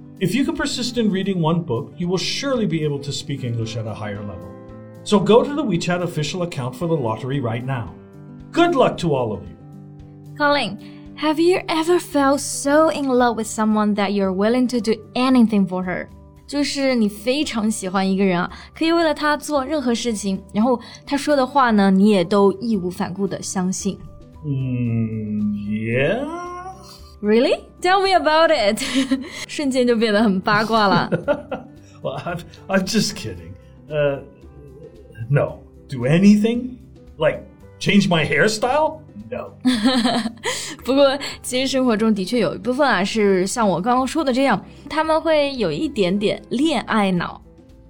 If you can persist in reading one book, you will surely be able to speak English at a higher level. So go to the WeChat official account for the lottery right now. Good luck to all of you. Colin, have you ever felt so in love with someone that you're willing to do anything for her? 就是你非常喜欢一个人啊，可以为了他做任何事情，然后他说的话呢，你也都义无反顾的相信。Mm, yeah. Really? Tell me about it. 瞬间就变得很八卦了。 Well, I'm, I'm just kidding. Uh, no. Do anything? Like change my hairstyle? No. 不过，其实生活中的确有一部分啊，是像我刚刚说的这样，他们会有一点点恋爱脑。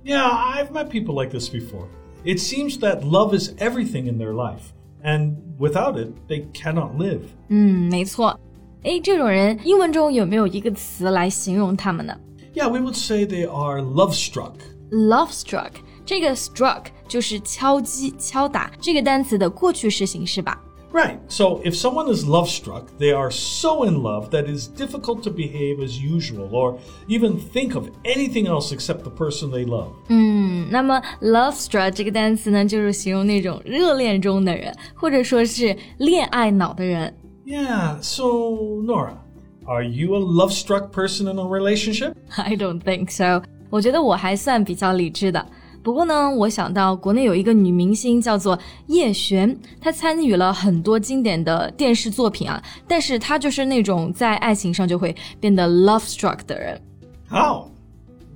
Yeah, I've met people like this before. It seems that love is everything in their life, and without it, they cannot live. 嗯，没错。 诶，这种人英文中有没有一个词来形容他们呢 Yeah, we would say they are love struck. ？Love struck，这个 struck 就是敲击、敲打这个单词的过去式形式吧？ Right. So if someone is love struck, they are so in love that it is difficult to behave as usual or even think of anything else except the person they love. 嗯，那么 love struck 这个单词呢，就是形容那种热恋中的人，或者说是恋爱脑的人。 Yeah, so Nora, are you a love struck person in a relationship? I don't think so。我觉得我还算比较理智的。不过呢，我想到国内有一个女明星叫做叶璇，她参与了很多经典的电视作品啊，但是她就是那种在爱情上就会变得 love struck 的人。 How?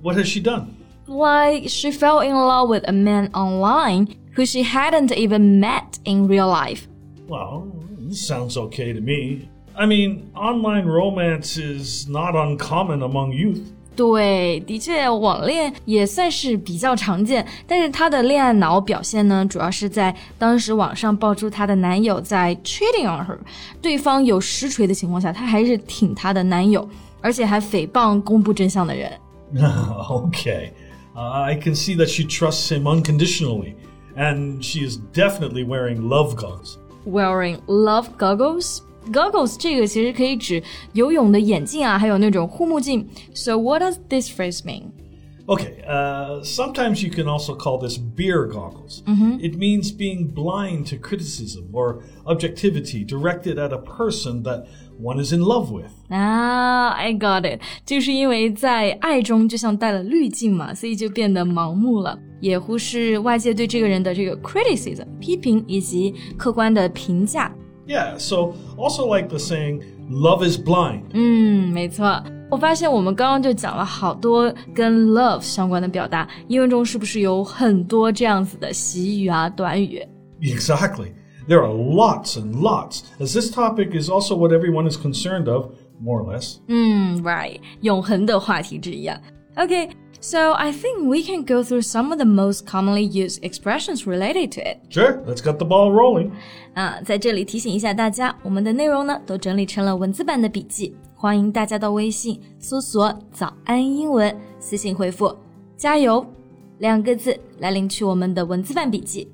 What has she done? Like she fell in love with a man online who she hadn't even met in real life. Well, this sounds okay to me. I mean, online romance is not uncommon among youth. 对，的确，网恋也算是比较常见，但是她的恋爱脑表现呢，主要是在当时网上爆出她的男友在 cheating on her，对方有实锤的情况下，她还是挺她的男友，而且还诽谤公布真相的人。 okay. Uh, I can see that she trusts him unconditionally, and she is definitely wearing love goggles. Wearing love goggles. Goggles 这个其实可以指游泳的眼镜啊，还有那种护目镜。So what does this phrase mean? Okay, uh, sometimes you can also call this beer goggles. It means being blind to criticism or objectivity directed at a person that one is in love with. 啊、i got it，就是因为在爱中就像戴了滤镜嘛，所以就变得盲目了，也忽视外界对这个人的这个 criticism 批评以及客观的评价。 Yeah, so also like the saying, love is blind. 嗯，没错。 我发现我们刚刚就讲了好多跟 love 相关的表达，英文中是不是有很多这样子的习语啊、短语？Exactly. There are lots and lots, as this topic is also what everyone is concerned of, more or less. 嗯，right，永恒的话题之一啊。Okay, so I think we can go through some of the most commonly used expressions related to it. Sure, let's get the ball rolling. 啊，在这里提醒一下大家，我们的内容呢都整理成了文字版的笔记，欢迎大家到微信搜索“早安英文”，私信回复“加油”两个字来领取我们的文字版笔记。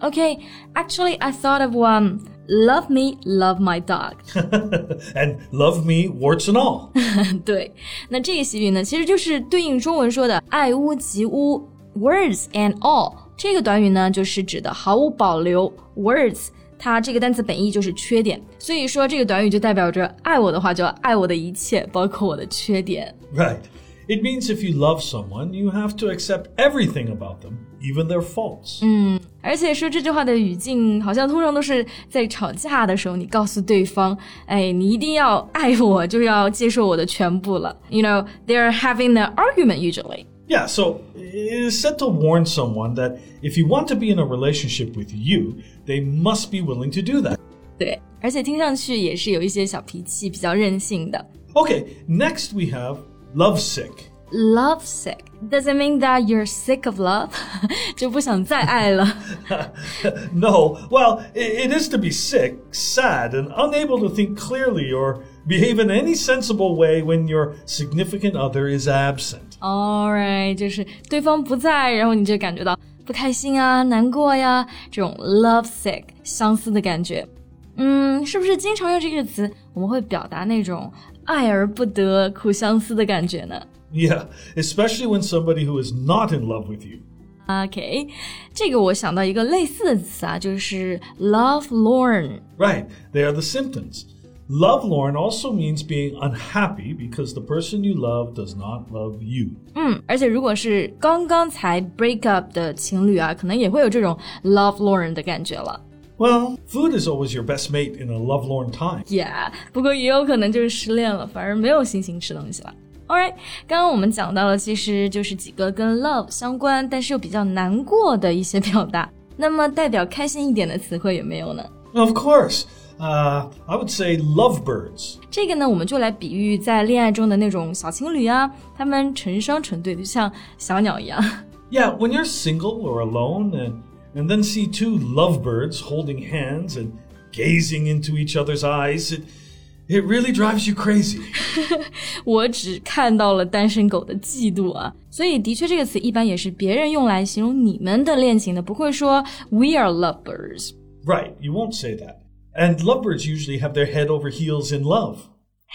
Okay, actually, I thought of one. Love me, love my dog. and love me, warts and all. 对，那这个习语呢，其实就是对应中文说的“爱屋及乌 ”，warts and all 这个短语呢，就是指的毫无保留 warts。它这个单词本意就是缺点，所以说这个短语就代表着爱我的话，就要爱我的一切，包括我的缺点。Right. It means if you love someone, you have to accept everything about them, even their faults. 嗯，而且说这句话的语境，好像通常都是在吵架的时候，你告诉对方，哎，你一定要爱我，就要接受我的全部了。You know, they're having an argument usually. Yeah, so it is said to warn someone that if you want to be in a relationship with you, they must be willing to do that. 对，而且听上去也是有一些小脾气，比较任性的。 Okay, next we have Lovesick. Lovesick does it mean that you're sick of love? 就不想再爱了。 no, well, i- it is to be sick, sad, and unable to think clearly or behave in any sensible way when your significant other is absent. All right，就是对方不在，然后你就感觉到不开心啊、难过呀，这种 lovesick 相思的感觉。嗯，是不是经常用这个词，我们会表达那种爱而不得、苦相思的感觉呢 Yeah, especially when somebody who is not in love with you. ？OK，这个我想到一个类似的词啊，就是 lovelorn。 Right, they are the symptoms. Lovelorn also means being unhappy because the person you love does not love you. 嗯，而且如果是刚刚才 break up 的情侣啊，可能也会有这种 lovelorn 的感觉了。 Well, food is always your best mate in a lovelorn time. Yeah，不过也有可能就是失恋了，反而没有心情吃东西了。 Alright，刚刚我们讲到了，其实就是几个跟 love 相关，但是又比较难过的一些表达。那么代表开心一点的词汇有没有呢？ Of course, uh, I would say lovebirds. 这个呢，我们就来比喻在恋爱中的那种小情侣啊，他们成双成对，就像小鸟一样。 Yeah, when you're single or alone and, and then see two lovebirds holding hands and gazing into each other's eyes, it, it really drives you crazy. 我只看到了单身狗的嫉妒啊，所以的确这个词一般也是别人用来形容你们的恋情的，不会说 we are lovebirds。 Right, you won't say that. And lovebirds usually have their head over heels in love.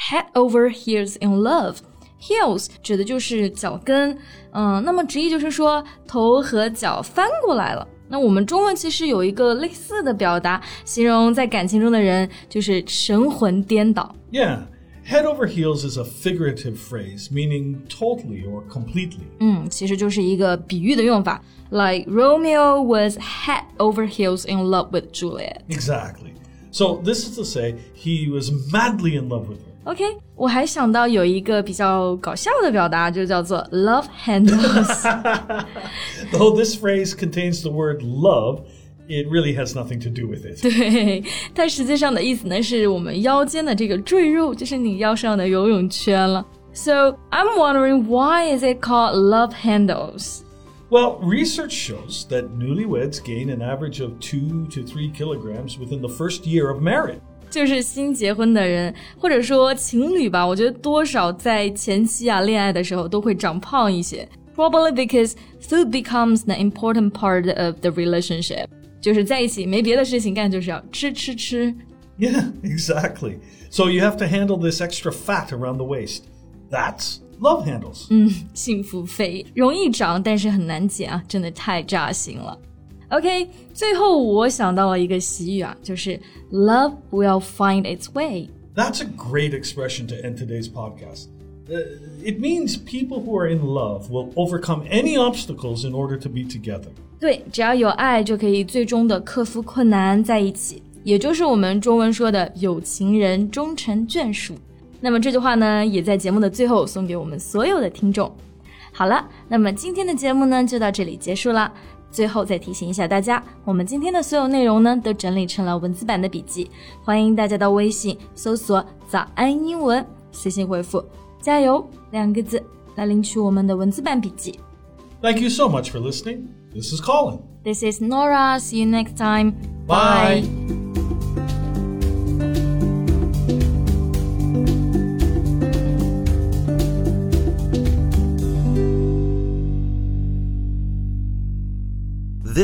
head over heels in love。Heels 指的就是脚跟，嗯，那么直译就是说头和脚翻过来了。 那我们中文其实有一个类似的表达，形容在感情中的人就是神魂颠倒。 Yeah, head over heels is a figurative phrase meaning totally or completely. 嗯，其实就是一个比喻的用法，like Romeo was head over heels in love with Juliet。 Exactly. So this is to say he was madly in love with her. OK，我还想到有一个比较搞笑的表达，就叫做 love handles。 Though this phrase contains the word love, it really has nothing to do with it. 对，它实际上的意思呢，是我们腰间的这个赘肉，就是你腰上的游泳圈了。So I'm wondering why is it called love handles? Well, research shows that newlyweds gain an average of two to three kilograms within the first year of marriage. 就是新结婚的人，或者说情侣吧，我觉得多少在前期啊恋爱的时候都会长胖一些。Probably because food becomes the important part of the relationship。就是在一起没别的事情干，就是要吃吃吃。 Yeah, exactly. So you have to handle this extra fat around the waist. That's love handles. 幸福肥容易长，但是很难减啊，真的太扎心了。 OK，最后我想到了一个习语啊，就是 Love will find its way。 That's a great expression to end today's podcast. Uh, it means people who are in love will overcome any obstacles in order to be together. 对，只要有爱，就可以最终的克服困难，在一起，也就是我们中文说的有情人终成眷属。那么这句话呢，也在节目的最后送给我们所有的听众。好了，那么今天的节目呢，就到这里结束啦。 最后再提醒一下大家，我们今天的所有内容呢，都整理成了文字版的笔记，欢迎大家到微信搜索“早安英文”，私信回复“加油”两个字来领取我们的文字版笔记。Thank you so much for listening. This is Colin. This is Nora. See you next time. Bye.